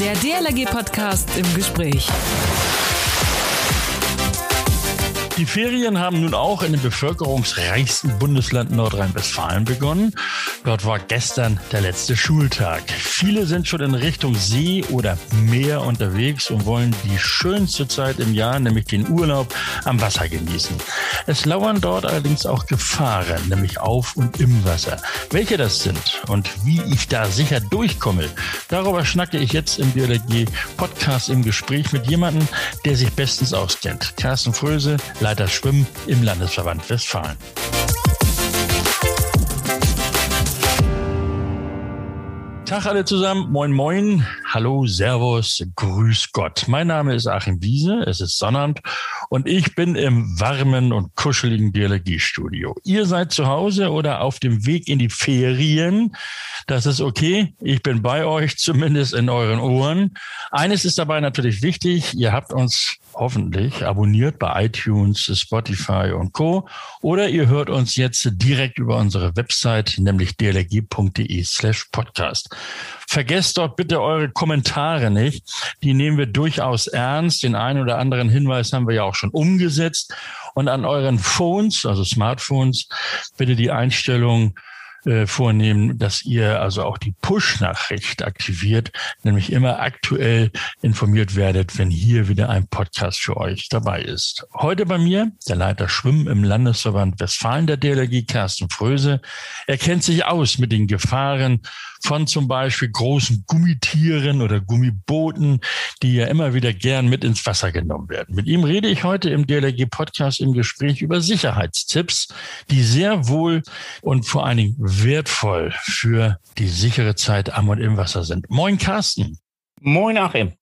Der DLRG-Podcast im Gespräch. Die Ferien haben nun auch in dem bevölkerungsreichsten Bundesland Nordrhein-Westfalen begonnen. Dort war gestern der letzte Schultag. Viele sind schon in Richtung See oder Meer unterwegs und wollen die schönste Zeit im Jahr, nämlich den Urlaub am Wasser genießen. Es lauern dort allerdings auch Gefahren, nämlich auf und im Wasser. Welche das sind und wie ich da sicher durchkomme, darüber schnacke ich jetzt im DLG Podcast im Gespräch mit jemandem, der sich bestens auskennt. Carsten Fröse, Leiter Schwimmen im Landesverband Westfalen. Tag alle zusammen, moin moin, hallo, servus, grüß Gott. Mein Name ist Achim Wiese, es ist Sonnabend und ich bin im warmen und kuscheligen DLG-Studio. Ihr seid zu Hause oder auf dem Weg in die Ferien, das ist okay, ich bin bei euch, zumindest in euren Ohren. Eines ist dabei natürlich wichtig, ihr habt uns hoffentlich abonniert bei iTunes, Spotify und Co. Oder ihr hört uns jetzt direkt über unsere Website, nämlich dlg.de slash podcast. Vergesst dort bitte eure Kommentare nicht. Die nehmen wir durchaus ernst. Den einen oder anderen Hinweis haben wir ja auch schon umgesetzt. Und an euren Phones, also Smartphones, bitte die Einstellung äh, vornehmen, dass ihr also auch die Push-Nachricht aktiviert, nämlich immer aktuell informiert werdet, wenn hier wieder ein Podcast für euch dabei ist. Heute bei mir der Leiter Schwimmen im Landesverband Westfalen der DLRG, Carsten Fröse. Er kennt sich aus mit den Gefahren von zum Beispiel großen Gummitieren oder Gummibooten, die ja immer wieder gern mit ins Wasser genommen werden. Mit ihm rede ich heute im DLRG Podcast im Gespräch über Sicherheitstipps, die sehr wohl und vor allen Dingen wertvoll für die sichere Zeit am und im Wasser sind. Moin Carsten. Moin Achim.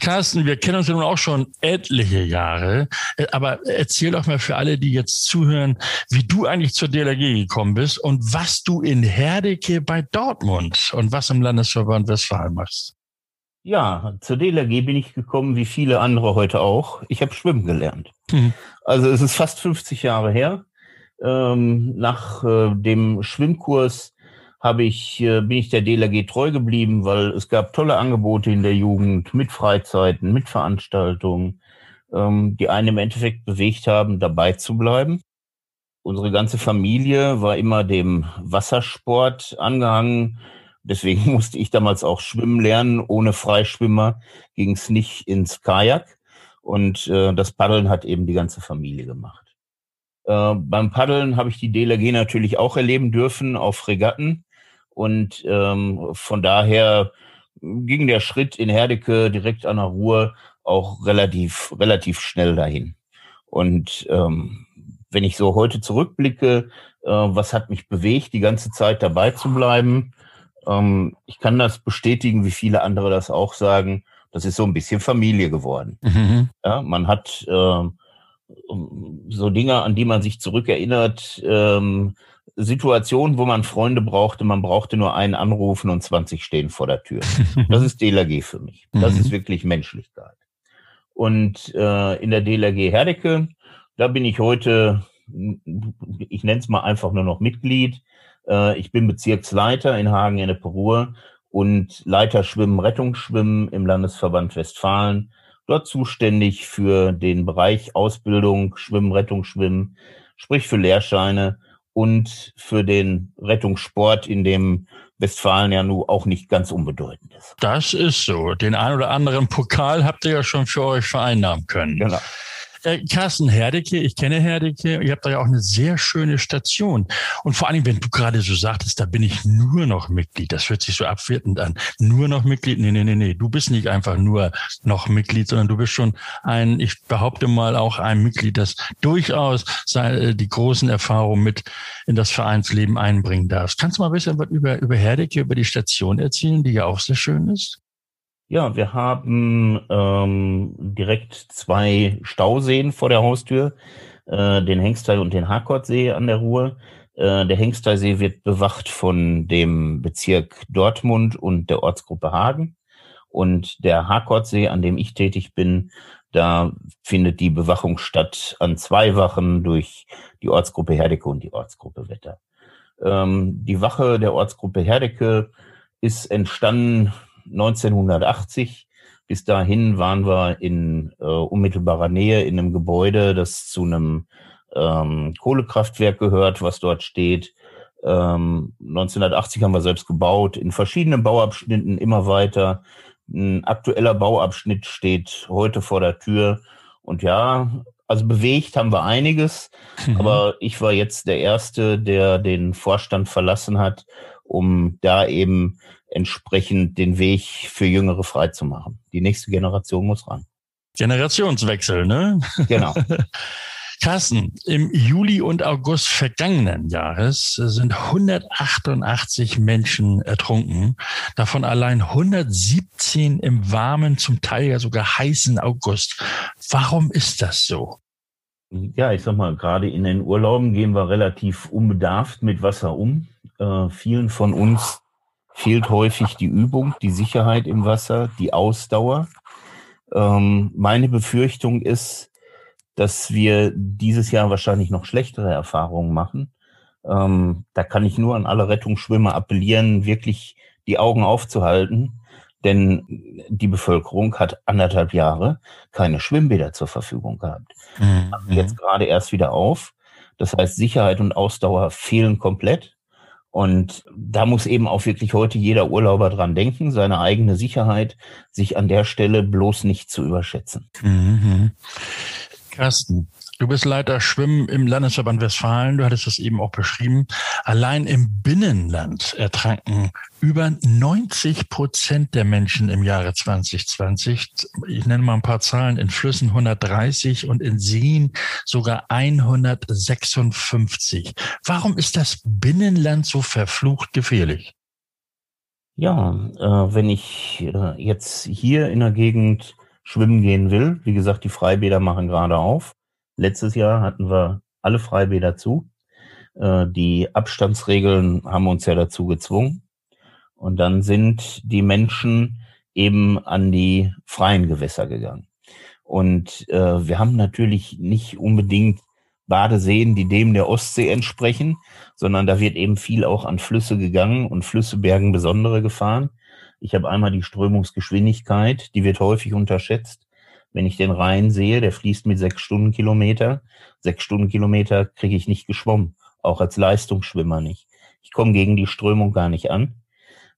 Carsten, wir kennen uns ja nun auch schon etliche Jahre, äh, aber erzähl doch mal für alle, die jetzt zuhören, wie du eigentlich zur DLRG gekommen bist und was du in Herdecke bei Dortmund und was im Landesverband Westfalen machst. Ja, zur DLRG bin ich gekommen, wie viele andere heute auch. Ich habe schwimmen gelernt. Mhm. Also es ist fast 50 Jahre her. Ähm, nach äh, dem Schwimmkurs habe ich, äh, bin ich der DLRG treu geblieben, weil es gab tolle Angebote in der Jugend mit Freizeiten, mit Veranstaltungen, ähm, die einen im Endeffekt bewegt haben, dabei zu bleiben. Unsere ganze Familie war immer dem Wassersport angehangen. Deswegen musste ich damals auch schwimmen lernen. Ohne Freischwimmer ging es nicht ins Kajak. Und äh, das Paddeln hat eben die ganze Familie gemacht. Äh, beim Paddeln habe ich die DLRG natürlich auch erleben dürfen auf Regatten. Und ähm, von daher ging der Schritt in Herdecke direkt an der Ruhr auch relativ, relativ schnell dahin. Und ähm, wenn ich so heute zurückblicke, äh, was hat mich bewegt, die ganze Zeit dabei zu bleiben? Ähm, ich kann das bestätigen, wie viele andere das auch sagen. Das ist so ein bisschen Familie geworden. Mhm. Ja, man hat äh, so Dinge, an die man sich zurückerinnert, ähm, Situation, wo man Freunde brauchte, man brauchte nur einen anrufen und 20 stehen vor der Tür. Das ist DLRG für mich. Das mhm. ist wirklich Menschlichkeit. Und äh, in der DLRG Herdecke, da bin ich heute, ich nenne es mal einfach nur noch Mitglied. Äh, ich bin Bezirksleiter in Hagen in der Perur und Leiter Schwimmen, Rettungsschwimmen im Landesverband Westfalen. Dort zuständig für den Bereich Ausbildung, Schwimmen, Rettungsschwimmen, sprich für Lehrscheine und für den Rettungssport, in dem Westfalen ja nun auch nicht ganz unbedeutend ist. Das ist so. Den ein oder anderen Pokal habt ihr ja schon für euch vereinnahmen können. Genau. Äh, Carsten Herdecke, ich kenne Herdecke, ihr habt da ja auch eine sehr schöne Station. Und vor allem, wenn du gerade so sagtest, da bin ich nur noch Mitglied, das hört sich so abwertend an. Nur noch Mitglied? Nee, nee, nee, nee. Du bist nicht einfach nur noch Mitglied, sondern du bist schon ein, ich behaupte mal, auch ein Mitglied, das durchaus äh, die großen Erfahrungen mit in das Vereinsleben einbringen darf. Kannst du mal ein bisschen was über, über Herdecke, über die Station erzählen, die ja auch sehr schön ist? Ja, wir haben ähm, direkt zwei Stauseen vor der Haustür, äh, den Hengstei und den Harkortsee an der Ruhr. Äh, der Hengsteisee wird bewacht von dem Bezirk Dortmund und der Ortsgruppe Hagen. Und der Harkortsee, an dem ich tätig bin, da findet die Bewachung statt an zwei Wachen durch die Ortsgruppe Herdecke und die Ortsgruppe Wetter. Ähm, die Wache der Ortsgruppe Herdecke ist entstanden 1980. Bis dahin waren wir in äh, unmittelbarer Nähe in einem Gebäude, das zu einem ähm, Kohlekraftwerk gehört, was dort steht. Ähm, 1980 haben wir selbst gebaut, in verschiedenen Bauabschnitten immer weiter. Ein aktueller Bauabschnitt steht heute vor der Tür. Und ja, also bewegt haben wir einiges, mhm. aber ich war jetzt der Erste, der den Vorstand verlassen hat, um da eben entsprechend den Weg für Jüngere freizumachen. Die nächste Generation muss ran. Generationswechsel, ne? Genau. Carsten, im Juli und August vergangenen Jahres sind 188 Menschen ertrunken, davon allein 117 im warmen, zum Teil ja sogar heißen August. Warum ist das so? Ja, ich sag mal, gerade in den Urlauben gehen wir relativ unbedarft mit Wasser um. Äh, vielen von uns fehlt häufig die Übung, die Sicherheit im Wasser, die Ausdauer. Ähm, meine Befürchtung ist, dass wir dieses Jahr wahrscheinlich noch schlechtere Erfahrungen machen. Ähm, da kann ich nur an alle Rettungsschwimmer appellieren, wirklich die Augen aufzuhalten, denn die Bevölkerung hat anderthalb Jahre keine Schwimmbäder zur Verfügung gehabt. Mhm. Jetzt gerade erst wieder auf. Das heißt, Sicherheit und Ausdauer fehlen komplett. Und da muss eben auch wirklich heute jeder Urlauber dran denken, seine eigene Sicherheit, sich an der Stelle bloß nicht zu überschätzen. Mhm. Carsten, du bist Leiter Schwimmen im Landesverband Westfalen. Du hattest das eben auch beschrieben. Allein im Binnenland ertranken über 90 Prozent der Menschen im Jahre 2020. Ich nenne mal ein paar Zahlen. In Flüssen 130 und in Seen sogar 156. Warum ist das Binnenland so verflucht gefährlich? Ja, äh, wenn ich äh, jetzt hier in der Gegend schwimmen gehen will. Wie gesagt, die Freibäder machen gerade auf. Letztes Jahr hatten wir alle Freibäder zu. Äh, die Abstandsregeln haben uns ja dazu gezwungen. Und dann sind die Menschen eben an die freien Gewässer gegangen. Und äh, wir haben natürlich nicht unbedingt Badeseen, die dem der Ostsee entsprechen, sondern da wird eben viel auch an Flüsse gegangen und Flüsse bergen besondere Gefahren. Ich habe einmal die Strömungsgeschwindigkeit, die wird häufig unterschätzt. Wenn ich den Rhein sehe, der fließt mit sechs Stundenkilometer. Sechs Stundenkilometer kriege ich nicht geschwommen, auch als Leistungsschwimmer nicht. Ich komme gegen die Strömung gar nicht an.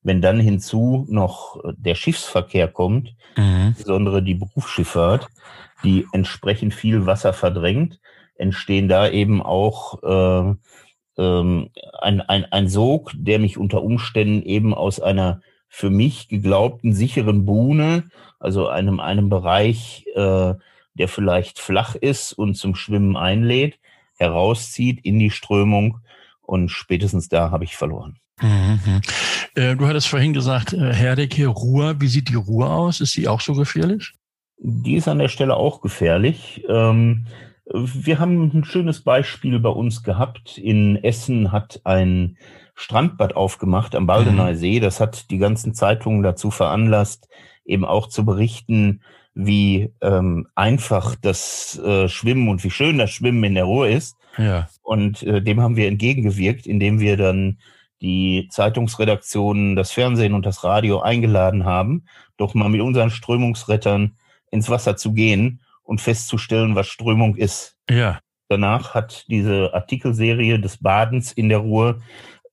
Wenn dann hinzu noch der Schiffsverkehr kommt, mhm. insbesondere die Berufsschifffahrt, die entsprechend viel Wasser verdrängt, entstehen da eben auch äh, ähm, ein, ein, ein Sog, der mich unter Umständen eben aus einer für mich geglaubten sicheren Buhne, also einem, einem Bereich, äh, der vielleicht flach ist und zum Schwimmen einlädt, herauszieht in die Strömung und spätestens da habe ich verloren. Mhm. Äh, du hattest vorhin gesagt, äh, Herdecke, Ruhr, wie sieht die Ruhr aus? Ist sie auch so gefährlich? Die ist an der Stelle auch gefährlich. Ähm, wir haben ein schönes Beispiel bei uns gehabt. In Essen hat ein Strandbad aufgemacht am Baldener mhm. See. Das hat die ganzen Zeitungen dazu veranlasst, eben auch zu berichten, wie ähm, einfach das äh, Schwimmen und wie schön das Schwimmen in der Ruhe ist. Ja. Und äh, dem haben wir entgegengewirkt, indem wir dann die Zeitungsredaktionen, das Fernsehen und das Radio eingeladen haben, doch mal mit unseren Strömungsrettern ins Wasser zu gehen und festzustellen, was Strömung ist. Ja. Danach hat diese Artikelserie des Badens in der Ruhe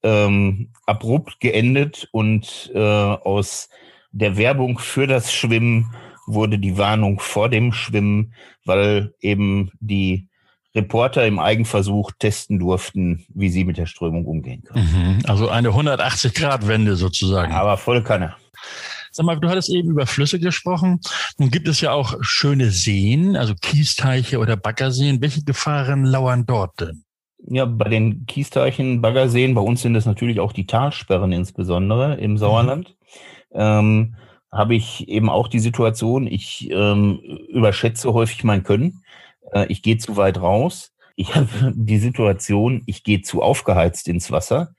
ähm, abrupt geendet und äh, aus der Werbung für das Schwimmen wurde die Warnung vor dem Schwimmen, weil eben die Reporter im Eigenversuch testen durften, wie sie mit der Strömung umgehen können. Mhm, also eine 180-Grad-Wende sozusagen. Aber voll Kanne. Sag mal, du hattest eben über Flüsse gesprochen. Nun gibt es ja auch schöne Seen, also Kiesteiche oder Baggerseen. Welche Gefahren lauern dort denn? Ja, bei den Kiesteichen, Baggerseen, bei uns sind es natürlich auch die Talsperren insbesondere im mhm. Sauerland. Mhm. Ähm, habe ich eben auch die Situation, ich ähm, überschätze häufig mein Können. Äh, ich gehe zu weit raus. Ich habe die Situation, ich gehe zu aufgeheizt ins Wasser.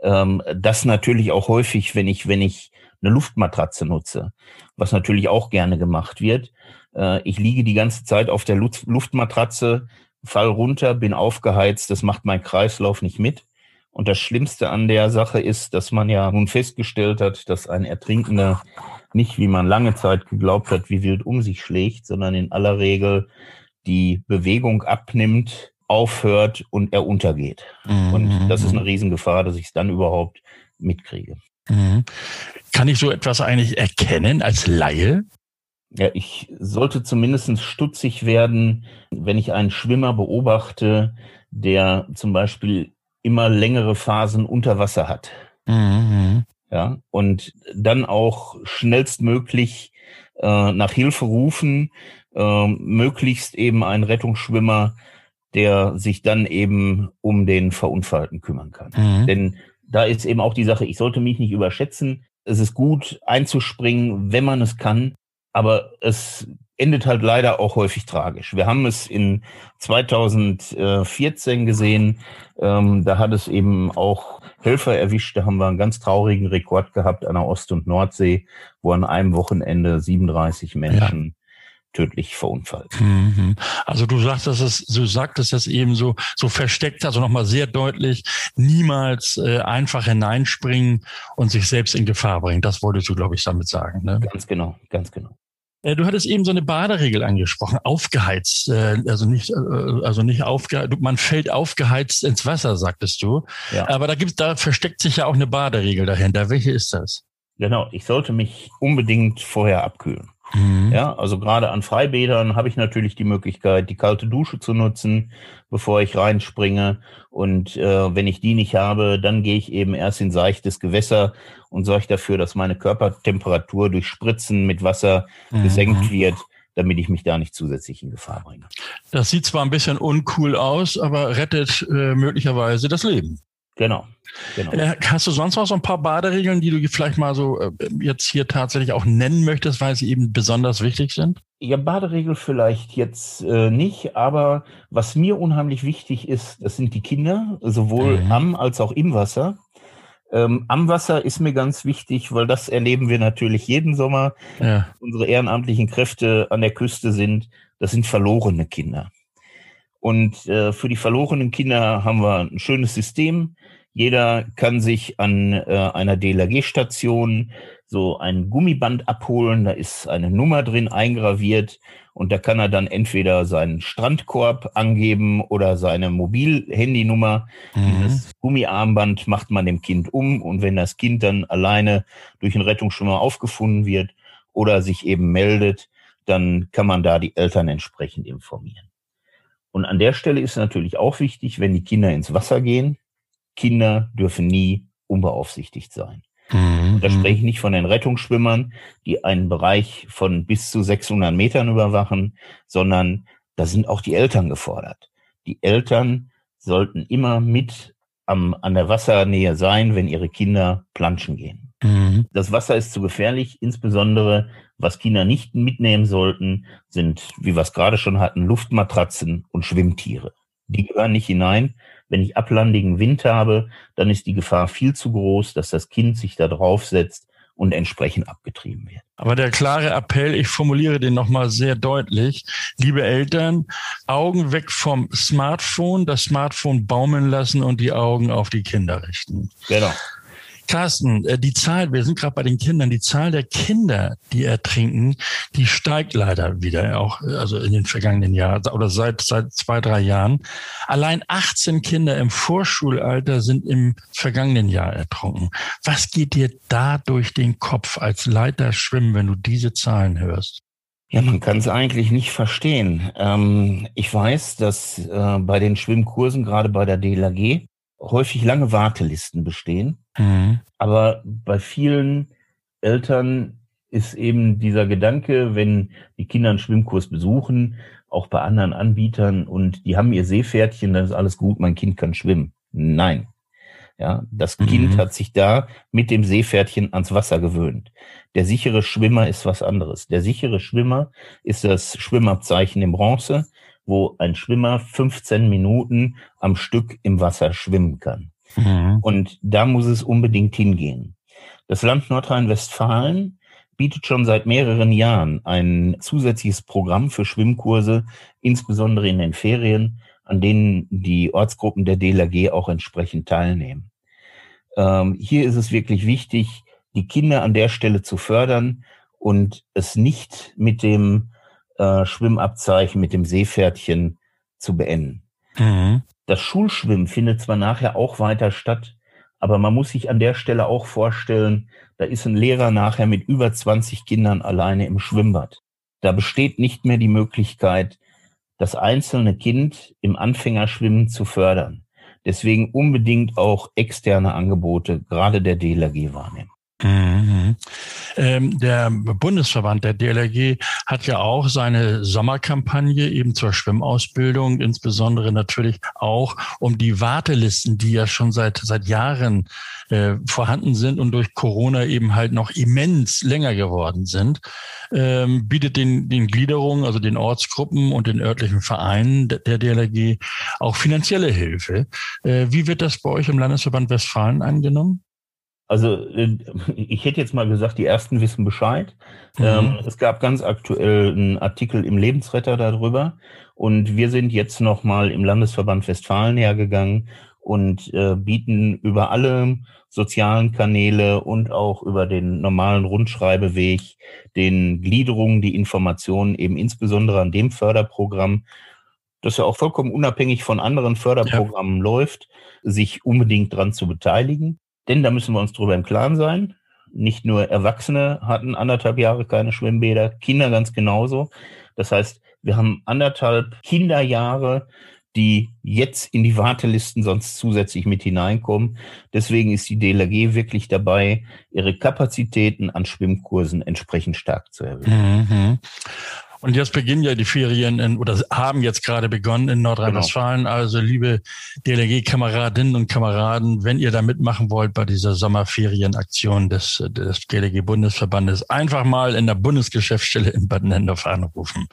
Ähm, das natürlich auch häufig, wenn ich, wenn ich eine Luftmatratze nutze, was natürlich auch gerne gemacht wird. Äh, ich liege die ganze Zeit auf der Luftmatratze, fall runter, bin aufgeheizt, das macht mein Kreislauf nicht mit. Und das Schlimmste an der Sache ist, dass man ja nun festgestellt hat, dass ein Ertrinkender nicht, wie man lange Zeit geglaubt hat, wie wild um sich schlägt, sondern in aller Regel die Bewegung abnimmt, aufhört und er untergeht. Mhm. Und das ist eine Riesengefahr, dass ich es dann überhaupt mitkriege. Mhm. Kann ich so etwas eigentlich erkennen als Laie? Ja, ich sollte zumindest stutzig werden, wenn ich einen Schwimmer beobachte, der zum Beispiel immer längere Phasen unter Wasser hat. Mhm. Ja, und dann auch schnellstmöglich äh, nach Hilfe rufen, äh, möglichst eben ein Rettungsschwimmer, der sich dann eben um den Verunfallten kümmern kann. Mhm. Denn da ist eben auch die Sache, ich sollte mich nicht überschätzen. Es ist gut einzuspringen, wenn man es kann, aber es endet halt leider auch häufig tragisch. Wir haben es in 2014 gesehen, ähm, da hat es eben auch Helfer erwischt, da haben wir einen ganz traurigen Rekord gehabt an der Ost- und Nordsee, wo an einem Wochenende 37 Menschen tödlich verunfallt. Mhm. Also du sagst, dass es, du sagtest das eben so, so versteckt, also nochmal sehr deutlich, niemals äh, einfach hineinspringen und sich selbst in Gefahr bringen. Das wolltest du, glaube ich, damit sagen. Ne? Ganz genau, ganz genau. Äh, du hattest eben so eine Baderegel angesprochen, aufgeheizt, äh, also nicht, äh, also nicht aufgeheizt, man fällt aufgeheizt ins Wasser, sagtest du. Ja. Aber da gibt, da versteckt sich ja auch eine Baderegel dahinter. Welche ist das? Genau, ich sollte mich unbedingt vorher abkühlen. Mhm. Ja, also gerade an Freibädern habe ich natürlich die Möglichkeit, die kalte Dusche zu nutzen, bevor ich reinspringe. Und äh, wenn ich die nicht habe, dann gehe ich eben erst in seichtes Gewässer und sorge dafür, dass meine Körpertemperatur durch Spritzen mit Wasser mhm. gesenkt wird damit ich mich da nicht zusätzlich in Gefahr bringe. Das sieht zwar ein bisschen uncool aus, aber rettet äh, möglicherweise das Leben. Genau. genau. Äh, hast du sonst noch so ein paar Baderegeln, die du vielleicht mal so äh, jetzt hier tatsächlich auch nennen möchtest, weil sie eben besonders wichtig sind? Ja, Baderegel vielleicht jetzt äh, nicht, aber was mir unheimlich wichtig ist, das sind die Kinder, sowohl mhm. am als auch im Wasser. Ähm, am Wasser ist mir ganz wichtig, weil das erleben wir natürlich jeden Sommer. Ja. Unsere ehrenamtlichen Kräfte an der Küste sind, das sind verlorene Kinder. Und äh, für die verlorenen Kinder haben wir ein schönes System. Jeder kann sich an äh, einer DLRG-Station so ein Gummiband abholen. Da ist eine Nummer drin eingraviert und da kann er dann entweder seinen Strandkorb angeben oder seine Mobilhandynummer. Mhm. Das Gummiarmband macht man dem Kind um und wenn das Kind dann alleine durch einen Rettungsschwimmer aufgefunden wird oder sich eben meldet, dann kann man da die Eltern entsprechend informieren. Und an der Stelle ist natürlich auch wichtig, wenn die Kinder ins Wasser gehen, Kinder dürfen nie unbeaufsichtigt sein. Mhm. Da spreche ich nicht von den Rettungsschwimmern, die einen Bereich von bis zu 600 Metern überwachen, sondern da sind auch die Eltern gefordert. Die Eltern sollten immer mit am, an der Wassernähe sein, wenn ihre Kinder planschen gehen. Mhm. Das Wasser ist zu gefährlich, insbesondere was Kinder nicht mitnehmen sollten, sind, wie wir es gerade schon hatten, Luftmatratzen und Schwimmtiere. Die gehören nicht hinein. Wenn ich ablandigen Wind habe, dann ist die Gefahr viel zu groß, dass das Kind sich da draufsetzt und entsprechend abgetrieben wird. Aber der klare Appell, ich formuliere den nochmal sehr deutlich. Liebe Eltern, Augen weg vom Smartphone, das Smartphone baumeln lassen und die Augen auf die Kinder richten. Genau. Carsten, äh, die Zahl, wir sind gerade bei den Kindern, die Zahl der Kinder, die ertrinken, die steigt leider wieder, auch also in den vergangenen Jahren oder seit seit zwei, drei Jahren. Allein 18 Kinder im Vorschulalter sind im vergangenen Jahr ertrunken. Was geht dir da durch den Kopf als Leiter Schwimmen, wenn du diese Zahlen hörst? Ja, man kann es eigentlich nicht verstehen. Ähm, ich weiß, dass äh, bei den Schwimmkursen, gerade bei der DLAG, häufig lange Wartelisten bestehen. Mhm. Aber bei vielen Eltern ist eben dieser Gedanke, wenn die Kinder einen Schwimmkurs besuchen, auch bei anderen Anbietern und die haben ihr Seepferdchen, dann ist alles gut, mein Kind kann schwimmen. Nein. Ja, das mhm. Kind hat sich da mit dem Seepferdchen ans Wasser gewöhnt. Der sichere Schwimmer ist was anderes. Der sichere Schwimmer ist das Schwimmabzeichen in Bronze wo ein Schwimmer 15 Minuten am Stück im Wasser schwimmen kann. Mhm. Und da muss es unbedingt hingehen. Das Land Nordrhein-Westfalen bietet schon seit mehreren Jahren ein zusätzliches Programm für Schwimmkurse, insbesondere in den Ferien, an denen die Ortsgruppen der DLRG auch entsprechend teilnehmen. Ähm, hier ist es wirklich wichtig, die Kinder an der Stelle zu fördern und es nicht mit dem äh, Schwimmabzeichen, mit dem Seepferdchen zu beenden. Mhm. Das Schulschwimmen findet zwar nachher auch weiter statt, aber man muss sich an der Stelle auch vorstellen, da ist ein Lehrer nachher mit über 20 Kindern alleine im Schwimmbad. Da besteht nicht mehr die Möglichkeit, das einzelne Kind im Anfängerschwimmen zu fördern. Deswegen unbedingt auch externe Angebote, gerade der DLRG wahrnehmen. Mhm. Ähm, der Bundesverband der DLRG hat ja auch seine Sommerkampagne eben zur Schwimmausbildung, insbesondere natürlich auch um die Wartelisten, die ja schon seit seit Jahren äh, vorhanden sind und durch Corona eben halt noch immens länger geworden sind, ähm, bietet den den Gliederungen, also den Ortsgruppen und den örtlichen Vereinen der, der DLRG auch finanzielle Hilfe. Äh, wie wird das bei euch im Landesverband Westfalen angenommen? Also äh, ich hätte jetzt mal gesagt, die ersten wissen Bescheid. Mhm. Ähm, es gab ganz aktuell einen Artikel im Lebensretter darüber und wir sind jetzt nochmal im Landesverband Westfalen hergegangen und äh, bieten über alle sozialen Kanäle und auch über den normalen Rundschreibeweg den Gliederungen die Informationen eben insbesondere an dem Förderprogramm, das ja auch vollkommen unabhängig von anderen Förderprogrammen ja. läuft, sich unbedingt dran zu beteiligen. Denn da müssen wir uns drüber im Klaren sein. Nicht nur Erwachsene hatten anderthalb Jahre keine Schwimmbäder, Kinder ganz genauso. Das heißt, wir haben anderthalb Kinderjahre, die jetzt in die Wartelisten sonst zusätzlich mit hineinkommen. Deswegen ist die DLRG wirklich dabei, ihre Kapazitäten an Schwimmkursen entsprechend stark zu erhöhen. Mhm. Und jetzt beginnen ja die Ferien in, oder haben jetzt gerade begonnen in Nordrhein-Westfalen. Genau. Also liebe DLG-Kameradinnen und Kameraden, wenn ihr da mitmachen wollt bei dieser Sommerferienaktion des, des DLG-Bundesverbandes, einfach mal in der Bundesgeschäftsstelle in Bad Nendorf anrufen.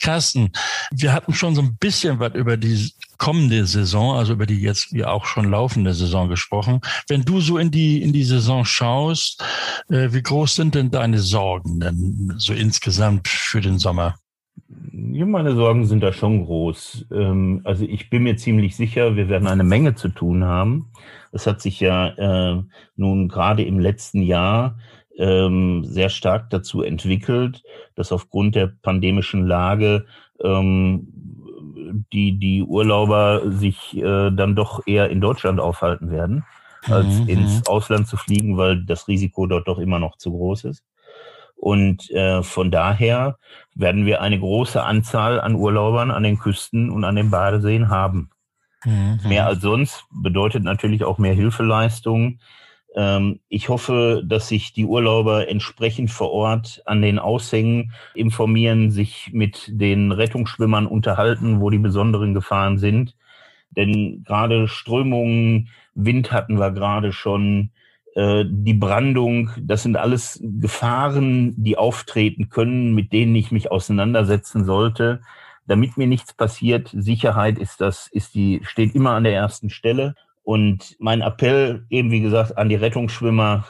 Carsten, wir hatten schon so ein bisschen was über die kommende Saison, also über die jetzt ja auch schon laufende Saison gesprochen. Wenn du so in die, in die Saison schaust, äh, wie groß sind denn deine Sorgen denn so insgesamt für den Sommer? Ja, meine Sorgen sind da schon groß. Ähm, also ich bin mir ziemlich sicher, wir werden eine Menge zu tun haben. Es hat sich ja äh, nun gerade im letzten Jahr ähm, sehr stark dazu entwickelt, dass aufgrund der pandemischen Lage ähm, die, die Urlauber sich äh, dann doch eher in Deutschland aufhalten werden, als mhm. ins Ausland zu fliegen, weil das Risiko dort doch immer noch zu groß ist. Und äh, von daher werden wir eine große Anzahl an Urlaubern an den Küsten und an den Badeseen haben. Mhm. Mehr als sonst bedeutet natürlich auch mehr Hilfeleistung, ähm, ich hoffe, dass sich die Urlauber entsprechend vor Ort an den Aushängen informieren, sich mit den Rettungsschwimmern unterhalten, wo die besonderen Gefahren sind. Denn gerade Strömungen, Wind hatten wir gerade schon, die Brandung, das sind alles Gefahren, die auftreten können, mit denen ich mich auseinandersetzen sollte. Damit mir nichts passiert, Sicherheit ist das, ist die, steht immer an der ersten Stelle. Und mein Appell eben, wie gesagt, an die Rettungsschwimmer,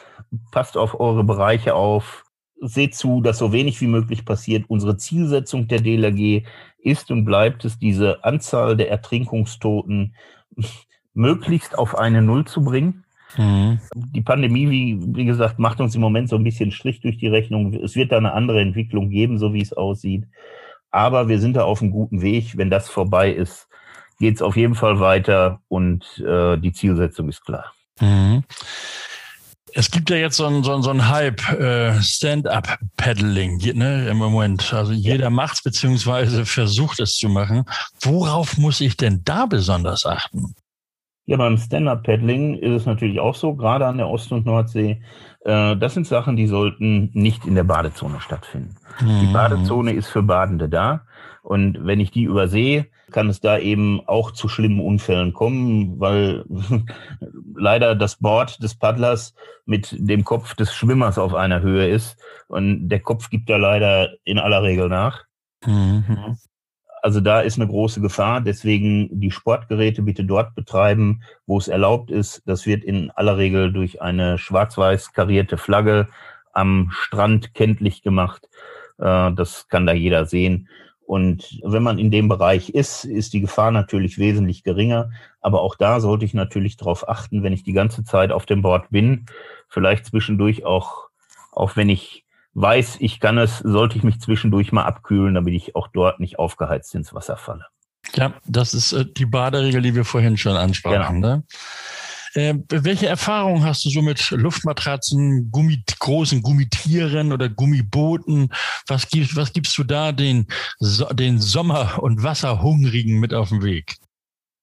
passt auf eure Bereiche auf, seht zu, dass so wenig wie möglich passiert. Unsere Zielsetzung der DLRG ist und bleibt es, diese Anzahl der Ertrinkungstoten möglichst auf eine Null zu bringen. Mhm. Die Pandemie, wie, wie gesagt, macht uns im Moment so ein bisschen Strich durch die Rechnung. Es wird da eine andere Entwicklung geben, so wie es aussieht. Aber wir sind da auf einem guten Weg. Wenn das vorbei ist, geht es auf jeden Fall weiter und äh, die Zielsetzung ist klar. Mhm. Es gibt ja jetzt so einen so so ein Hype, äh, Stand-up-Paddling ne, im Moment. Also jeder ja. macht es beziehungsweise versucht es zu machen. Worauf muss ich denn da besonders achten? Ja, beim Stand-up-Paddling ist es natürlich auch so, gerade an der Ost- und Nordsee. Äh, das sind Sachen, die sollten nicht in der Badezone stattfinden. Mhm. Die Badezone ist für Badende da. Und wenn ich die übersehe, kann es da eben auch zu schlimmen Unfällen kommen, weil leider das Board des Paddlers mit dem Kopf des Schwimmers auf einer Höhe ist. Und der Kopf gibt da leider in aller Regel nach. Mhm. Also da ist eine große Gefahr. Deswegen die Sportgeräte bitte dort betreiben, wo es erlaubt ist. Das wird in aller Regel durch eine schwarz-weiß karierte Flagge am Strand kenntlich gemacht. Äh, das kann da jeder sehen. Und wenn man in dem Bereich ist, ist die Gefahr natürlich wesentlich geringer. Aber auch da sollte ich natürlich darauf achten, wenn ich die ganze Zeit auf dem Board bin, vielleicht zwischendurch auch, auch wenn ich weiß, ich kann es, sollte ich mich zwischendurch mal abkühlen, damit ich auch dort nicht aufgeheizt ins Wasser falle. Ja, das ist äh, die Baderegel, die wir vorhin schon ansprachen. Genau. Ne? Äh, welche Erfahrungen hast du so mit Luftmatratzen, Gummi, großen Gummitieren oder Gummibooten? Was gibst, was gibst du da den, den Sommer- und Wasserhungrigen mit auf den Weg?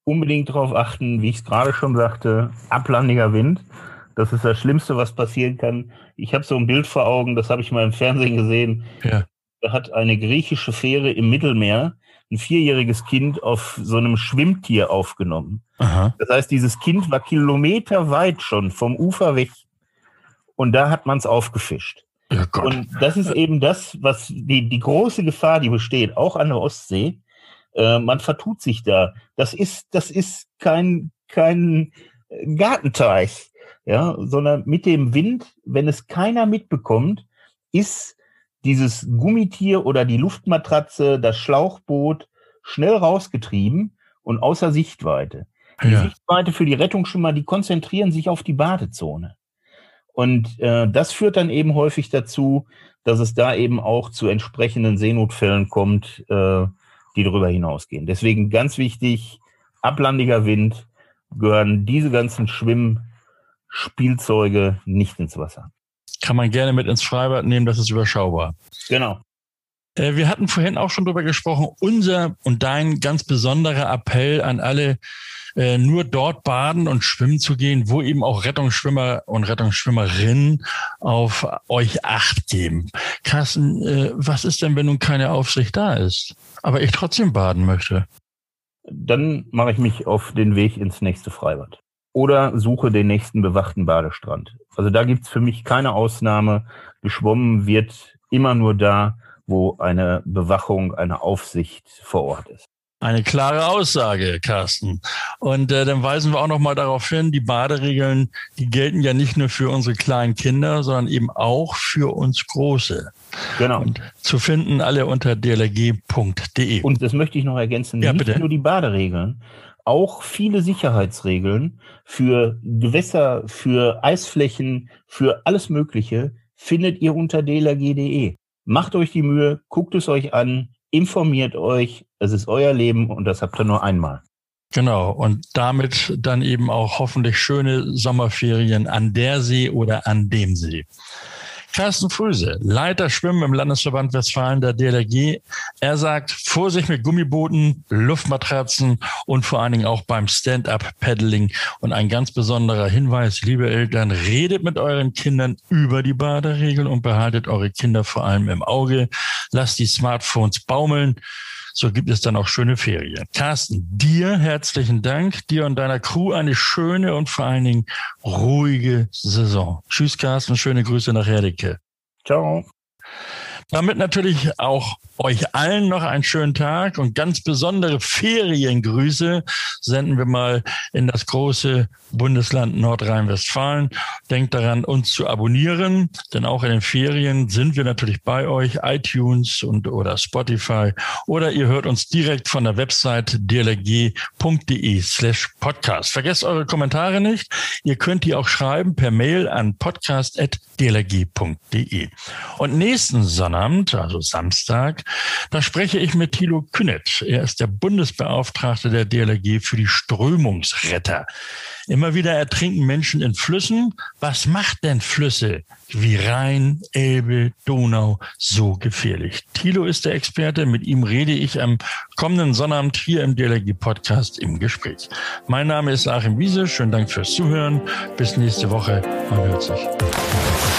Unbedingt darauf achten, wie ich es gerade schon sagte, ablandiger Wind. Das ist das Schlimmste, was passieren kann. Ich habe so ein Bild vor Augen, das habe ich mal im Fernsehen gesehen. Ja. Da hat eine griechische Fähre im Mittelmeer ein vierjähriges Kind auf so einem Schwimmtier aufgenommen. Aha. Das heißt, dieses Kind war kilometerweit schon vom Ufer weg. Und da hat man es aufgefischt. Oh und das ist eben das, was die, die große Gefahr, die besteht, auch an der Ostsee. Äh, man vertut sich da. Das ist, das ist kein, kein Gartenteich, ja, sondern mit dem Wind, wenn es keiner mitbekommt, ist dieses Gummitier oder die Luftmatratze, das Schlauchboot schnell rausgetrieben und außer Sichtweite. Die ja. Sichtweite für die Rettungsschwimmer, die konzentrieren sich auf die Badezone. Und äh, das führt dann eben häufig dazu, dass es da eben auch zu entsprechenden Seenotfällen kommt, äh, die darüber hinausgehen. Deswegen ganz wichtig, ablandiger Wind gehören diese ganzen Schwimmspielzeuge nicht ins Wasser kann man gerne mit ins Freibad nehmen, das ist überschaubar. Genau. Äh, wir hatten vorhin auch schon drüber gesprochen, unser und dein ganz besonderer Appell an alle, äh, nur dort baden und schwimmen zu gehen, wo eben auch Rettungsschwimmer und Rettungsschwimmerinnen auf euch Acht geben. Carsten, äh, was ist denn, wenn nun keine Aufsicht da ist, aber ich trotzdem baden möchte? Dann mache ich mich auf den Weg ins nächste Freibad oder suche den nächsten bewachten Badestrand. Also da gibt's für mich keine Ausnahme. Geschwommen wird immer nur da, wo eine Bewachung, eine Aufsicht vor Ort ist. Eine klare Aussage, Carsten. Und äh, dann weisen wir auch noch mal darauf hin, die Baderegeln, die gelten ja nicht nur für unsere kleinen Kinder, sondern eben auch für uns Große. Genau. Und zu finden alle unter dlg.de. Und das möchte ich noch ergänzen, ja, nicht bitte. nur die Baderegeln, auch viele Sicherheitsregeln für Gewässer, für Eisflächen, für alles Mögliche findet ihr unter dlg.de. Macht euch die Mühe, guckt es euch an, informiert euch, es ist euer Leben und das habt ihr nur einmal. Genau, und damit dann eben auch hoffentlich schöne Sommerferien an der See oder an dem See. Carsten Fröse, Leiter Schwimmen im Landesverband Westfalen der DLRG. Er sagt, Vorsicht mit Gummibooten, Luftmatratzen und vor allen Dingen auch beim Stand-up-Paddling. Und ein ganz besonderer Hinweis, liebe Eltern, redet mit euren Kindern über die Baderegeln und behaltet eure Kinder vor allem im Auge. Lasst die Smartphones baumeln. So gibt es dann auch schöne Ferien. Carsten, dir herzlichen Dank. Dir und deiner Crew eine schöne und vor allen Dingen ruhige Saison. Tschüss, Carsten. Schöne Grüße nach Herdecke. Ciao. Damit natürlich auch euch allen noch einen schönen Tag und ganz besondere Feriengrüße senden wir mal in das große Bundesland Nordrhein-Westfalen. Denkt daran, uns zu abonnieren, denn auch in den Ferien sind wir natürlich bei euch, iTunes und oder Spotify oder ihr hört uns direkt von der Website dlg.de slash podcast. Vergesst eure Kommentare nicht. Ihr könnt die auch schreiben per Mail an podcast.dlg.de. Und nächsten Sonnabend, also Samstag, da spreche ich mit Thilo Künnet. Er ist der Bundesbeauftragte der DLRG für die Strömungsretter. Immer wieder ertrinken Menschen in Flüssen. Was macht denn Flüsse wie Rhein, Elbe, Donau so gefährlich? Thilo ist der Experte. Mit ihm rede ich am kommenden Sonnabend hier im DLRG-Podcast im Gespräch. Mein Name ist Achim Wiese. Schönen Dank fürs Zuhören. Bis nächste Woche. Man hört sich.